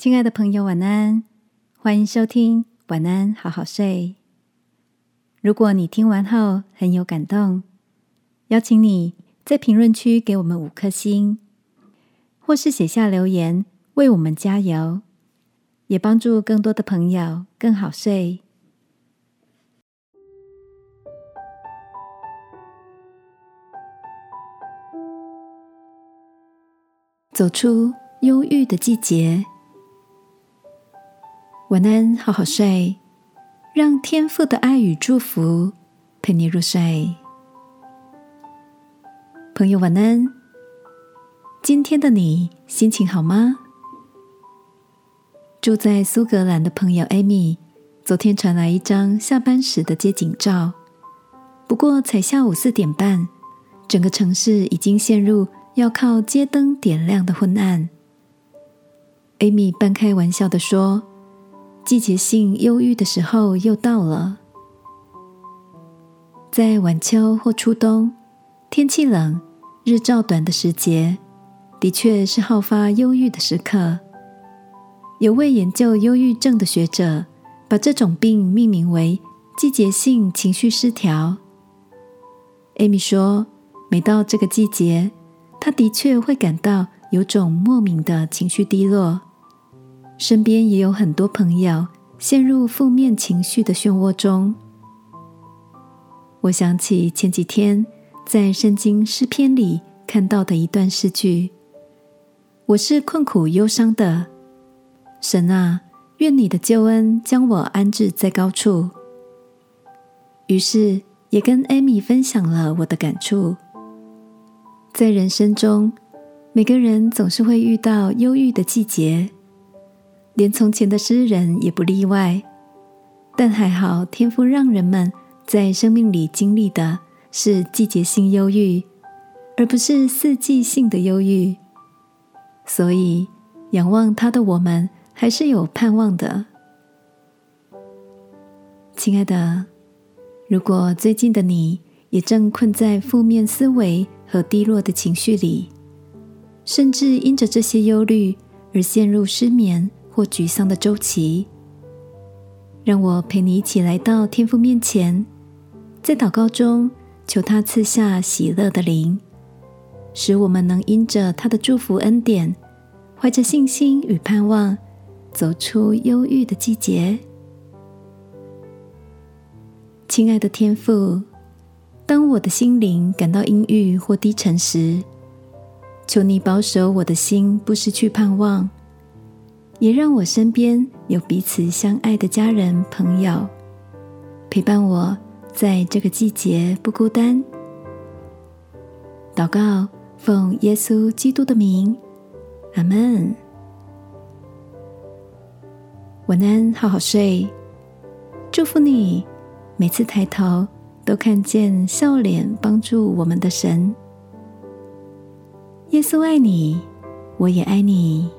亲爱的朋友，晚安！欢迎收听《晚安，好好睡》。如果你听完后很有感动，邀请你在评论区给我们五颗星，或是写下留言为我们加油，也帮助更多的朋友更好睡。走出忧郁的季节。晚安，好好睡，让天父的爱与祝福陪你入睡。朋友，晚安。今天的你心情好吗？住在苏格兰的朋友艾米，昨天传来一张下班时的街景照。不过才下午四点半，整个城市已经陷入要靠街灯点亮的昏暗。艾米半开玩笑的说。季节性忧郁的时候又到了，在晚秋或初冬，天气冷、日照短的时节，的确是好发忧郁的时刻。有位研究忧郁症的学者，把这种病命名为季节性情绪失调。艾米说，每到这个季节，她的确会感到有种莫名的情绪低落。身边也有很多朋友陷入负面情绪的漩涡中。我想起前几天在圣经诗篇里看到的一段诗句：“我是困苦忧伤的，神啊，愿你的救恩将我安置在高处。”于是也跟艾米分享了我的感触。在人生中，每个人总是会遇到忧郁的季节。连从前的诗人也不例外，但还好，天赋让人们在生命里经历的是季节性忧郁，而不是四季性的忧郁。所以，仰望他的我们还是有盼望的。亲爱的，如果最近的你也正困在负面思维和低落的情绪里，甚至因着这些忧虑而陷入失眠。或沮丧的周期，让我陪你一起来到天父面前，在祷告中求他赐下喜乐的灵，使我们能因着他的祝福恩典，怀着信心与盼望，走出忧郁的季节。亲爱的天父，当我的心灵感到阴郁或低沉时，求你保守我的心，不失去盼望。也让我身边有彼此相爱的家人朋友陪伴我，在这个季节不孤单。祷告，奉耶稣基督的名，阿门。晚安，好好睡。祝福你，每次抬头都看见笑脸帮助我们的神。耶稣爱你，我也爱你。